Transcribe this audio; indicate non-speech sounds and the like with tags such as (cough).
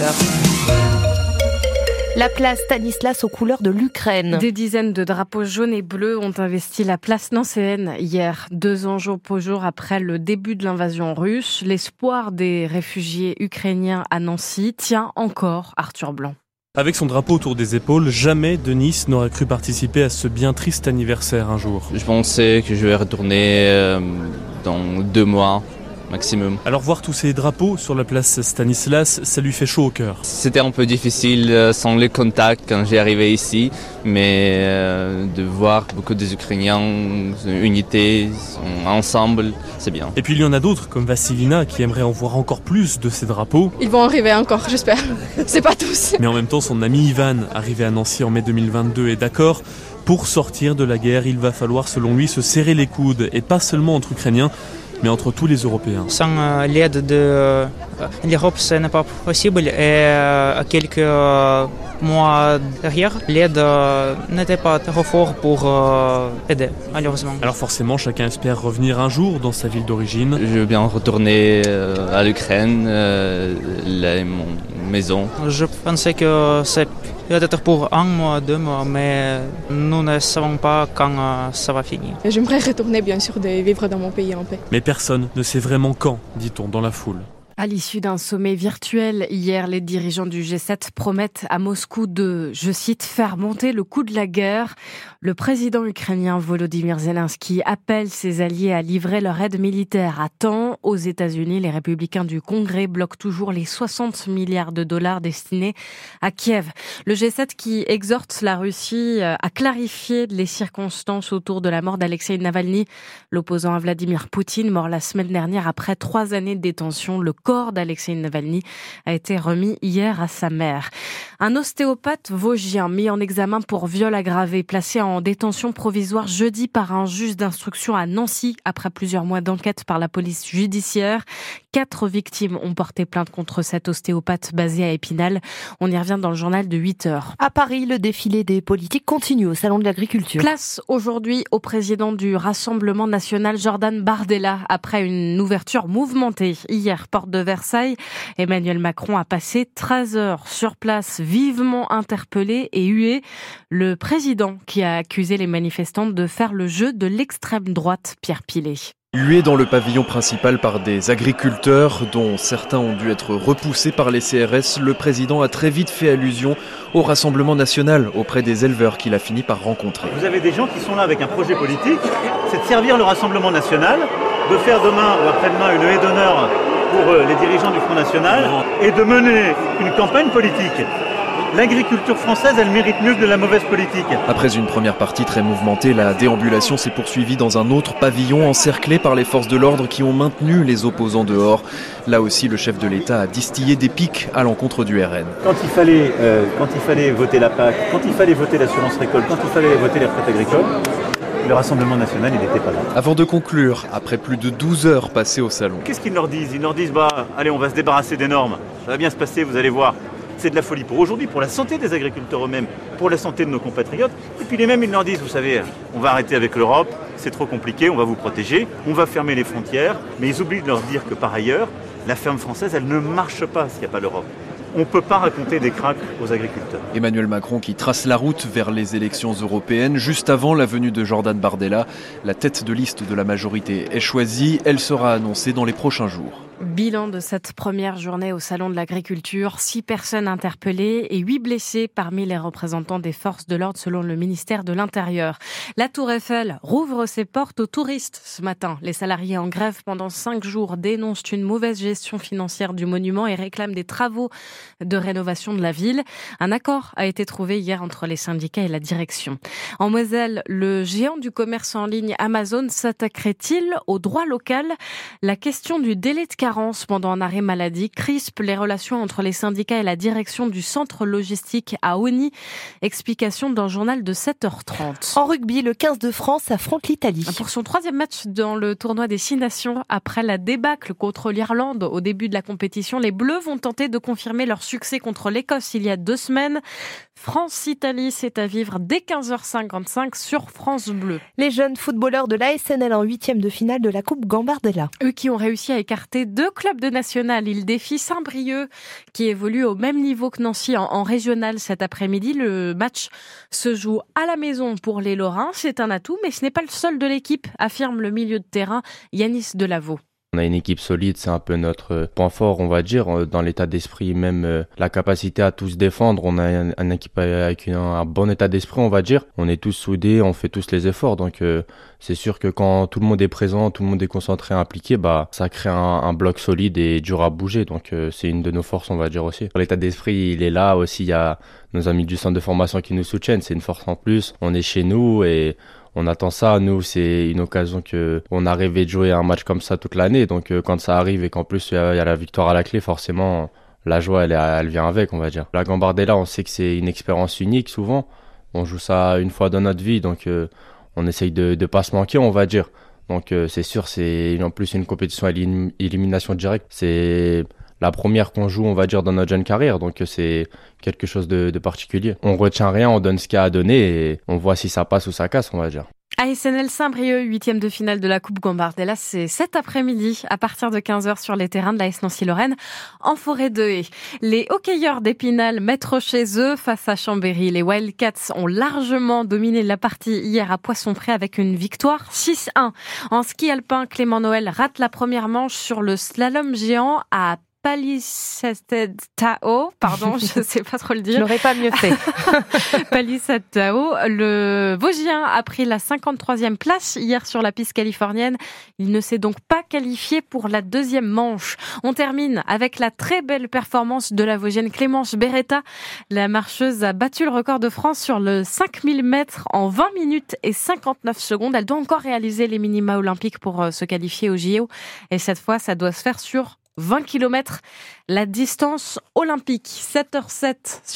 18h. La place Stanislas aux couleurs de l'Ukraine. Des dizaines de drapeaux jaunes et bleus ont investi la place nancéenne hier, deux ans jour pour jour après le début de l'invasion russe. L'espoir des réfugiés ukrainiens à Nancy tient encore Arthur Blanc. Avec son drapeau autour des épaules, jamais Denis n'aurait cru participer à ce bien triste anniversaire un jour. Je pensais que je vais retourner euh, dans deux mois maximum. Alors voir tous ces drapeaux sur la place Stanislas, ça lui fait chaud au cœur. C'était un peu difficile euh, sans les contacts quand j'ai arrivé ici, mais euh, de voir beaucoup des Ukrainiens, unité, ensemble, c'est bien. Et puis il y en a d'autres comme Vassilina qui aimeraient en voir encore plus de ces drapeaux. Ils vont arriver encore, j'espère. (laughs) c'est pas tous. Mais en même temps, son ami Ivan, arrivé à Nancy en mai 2022, est d'accord. Pour sortir de la guerre, il va falloir, selon lui, se serrer les coudes, et pas seulement entre Ukrainiens, mais entre tous les Européens. Sans euh, l'aide de euh, l'Europe, ce n'est pas possible. Et euh, quelques mois derrière, l'aide n'était pas trop fort pour aider, malheureusement. Alors forcément, chacun espère revenir un jour dans sa ville d'origine. Je veux bien retourner à l'Ukraine, mon maison. Je pensais que c'est peut-être pour un mois, deux mois, mais nous ne savons pas quand euh, ça va finir. J'aimerais retourner bien sûr de vivre dans mon pays en paix. Mais personne ne sait vraiment quand, dit-on dans la foule. À l'issue d'un sommet virtuel hier, les dirigeants du G7 promettent à Moscou de, je cite, faire monter le coût de la guerre. Le président ukrainien Volodymyr Zelensky appelle ses alliés à livrer leur aide militaire à temps. Aux États-Unis, les républicains du Congrès bloquent toujours les 60 milliards de dollars destinés à Kiev. Le G7 qui exhorte la Russie euh, à clarifier les circonstances autour de la mort d'Alexei Navalny, l'opposant à Vladimir Poutine, mort la semaine dernière après trois années de détention. Le corps d'Alexei Navalny a été remis hier à sa mère. Un ostéopathe vosgien mis en examen pour viol aggravé, placé en détention provisoire jeudi par un juge d'instruction à Nancy après plusieurs mois d'enquête par la police judiciaire. Quatre victimes ont porté plainte contre cet ostéopathe basé à Épinal. On y revient dans le journal de 8 heures. À Paris, le défilé des politiques continue au Salon de l'Agriculture. Place aujourd'hui au président du Rassemblement national Jordan Bardella après une ouverture mouvementée hier, porte de Versailles. Emmanuel Macron a passé 13 heures sur place, vivement interpellé et hué. Le président qui a accusé les manifestants de faire le jeu de l'extrême droite, Pierre Pilet. Hué dans le pavillon principal par des agriculteurs, dont certains ont dû être repoussés par les CRS, le président a très vite fait allusion au Rassemblement national auprès des éleveurs qu'il a fini par rencontrer. Vous avez des gens qui sont là avec un projet politique, c'est de servir le Rassemblement national, de faire demain ou après-demain une haie d'honneur pour euh, les dirigeants du Front National et de mener une campagne politique. L'agriculture française, elle mérite mieux que de la mauvaise politique. Après une première partie très mouvementée, la déambulation s'est poursuivie dans un autre pavillon encerclé par les forces de l'ordre qui ont maintenu les opposants dehors. Là aussi, le chef de l'État a distillé des pics à l'encontre du RN. Quand il fallait, euh, quand il fallait voter la PAC, quand il fallait voter l'assurance récolte, quand il fallait voter les retraites agricoles, le Rassemblement national, il n'était pas là. Avant de conclure, après plus de 12 heures passées au salon. Qu'est-ce qu'ils leur disent? Ils leur disent, bah, allez, on va se débarrasser des normes. Ça va bien se passer, vous allez voir. C'est de la folie pour aujourd'hui, pour la santé des agriculteurs eux-mêmes, pour la santé de nos compatriotes. Et puis les mêmes, ils leur disent, vous savez, on va arrêter avec l'Europe, c'est trop compliqué, on va vous protéger, on va fermer les frontières. Mais ils oublient de leur dire que par ailleurs, la ferme française, elle ne marche pas s'il n'y a pas l'Europe on ne peut pas raconter des cracks aux agriculteurs. Emmanuel Macron qui trace la route vers les élections européennes juste avant la venue de Jordan Bardella. La tête de liste de la majorité est choisie. Elle sera annoncée dans les prochains jours. Bilan de cette première journée au Salon de l'Agriculture. Six personnes interpellées et huit blessés parmi les représentants des forces de l'ordre selon le ministère de l'Intérieur. La Tour Eiffel rouvre ses portes aux touristes ce matin. Les salariés en grève pendant cinq jours dénoncent une mauvaise gestion financière du monument et réclament des travaux de rénovation de la ville. Un accord a été trouvé hier entre les syndicats et la direction. En Moselle, le géant du commerce en ligne Amazon s'attaquerait-il au droit local? La question du délai de pendant un arrêt maladie crispe les relations entre les syndicats et la direction du centre logistique à Oni. Explication dans le journal de 7h30. En rugby, le 15 de France affronte l'Italie. Pour son troisième match dans le tournoi des Six Nations, après la débâcle contre l'Irlande au début de la compétition, les Bleus vont tenter de confirmer leur succès contre l'Écosse il y a deux semaines. France-Italie, c'est à vivre dès 15h55 sur France Bleu. Les jeunes footballeurs de l'ASNL en huitième de finale de la Coupe Gambardella. Eux qui ont réussi à écarter deux clubs de national. Ils défient Saint-Brieuc qui évolue au même niveau que Nancy en, en régional cet après-midi. Le match se joue à la maison pour les Lorrains. C'est un atout, mais ce n'est pas le seul de l'équipe, affirme le milieu de terrain Yanis Delaveau. On a une équipe solide, c'est un peu notre point fort, on va dire, dans l'état d'esprit, même euh, la capacité à tous défendre. On a une, équipe avec un bon état d'esprit, on va dire. On est tous soudés, on fait tous les efforts. Donc euh, c'est sûr que quand tout le monde est présent, tout le monde est concentré, impliqué, bah ça crée un, bloc solide et dur à bouger. Donc euh, c'est une de nos forces, on va dire aussi. L'état d'esprit, il est là aussi. Il y a nos amis du centre de formation qui nous soutiennent. C'est une force en plus. On est chez nous et on attend ça. Nous, c'est une occasion que on a rêvé de jouer un match comme ça toute l'année. Donc euh, quand ça arrive et qu'en plus il y, a la victoire à la clé, forcément la joie elle, vient avec, on va dire. La Gambardella, on sait que c'est une expérience unique souvent. On joue ça une fois dans notre vie, donc euh, on essaye de ne pas se manquer, on va dire. Donc euh, c'est sûr, c'est en plus une compétition à élimination directe. C'est la première qu'on joue, on va dire, dans notre jeune carrière. Donc c'est quelque chose de, particulier. On retient rien, on donne ce qu'il y a à donner et on voit si ça passe ou ça casse, on va dire. ASNL Saint-Brieuc, huitième de finale de la Coupe Gambardella, c'est cet après-midi à partir de 15h sur les terrains de la Nancy-Lorraine en forêt de Haye. Les hockeyeurs d'Épinal mettent chez eux face à Chambéry. Les Wildcats ont largement dominé la partie hier à Poisson-Pré avec une victoire 6-1. En ski alpin, Clément Noël rate la première manche sur le slalom géant à Tao, pardon, je (laughs) sais pas trop le dire. Je n'aurais pas mieux fait. (laughs) Tao, le Vosgien a pris la 53e place hier sur la piste californienne. Il ne s'est donc pas qualifié pour la deuxième manche. On termine avec la très belle performance de la Vosgienne Clémence Beretta. La marcheuse a battu le record de France sur le 5000 mètres en 20 minutes et 59 secondes. Elle doit encore réaliser les minima olympiques pour euh, se qualifier au JO. Et cette fois, ça doit se faire sur 20 km, la distance olympique. 7h07 sur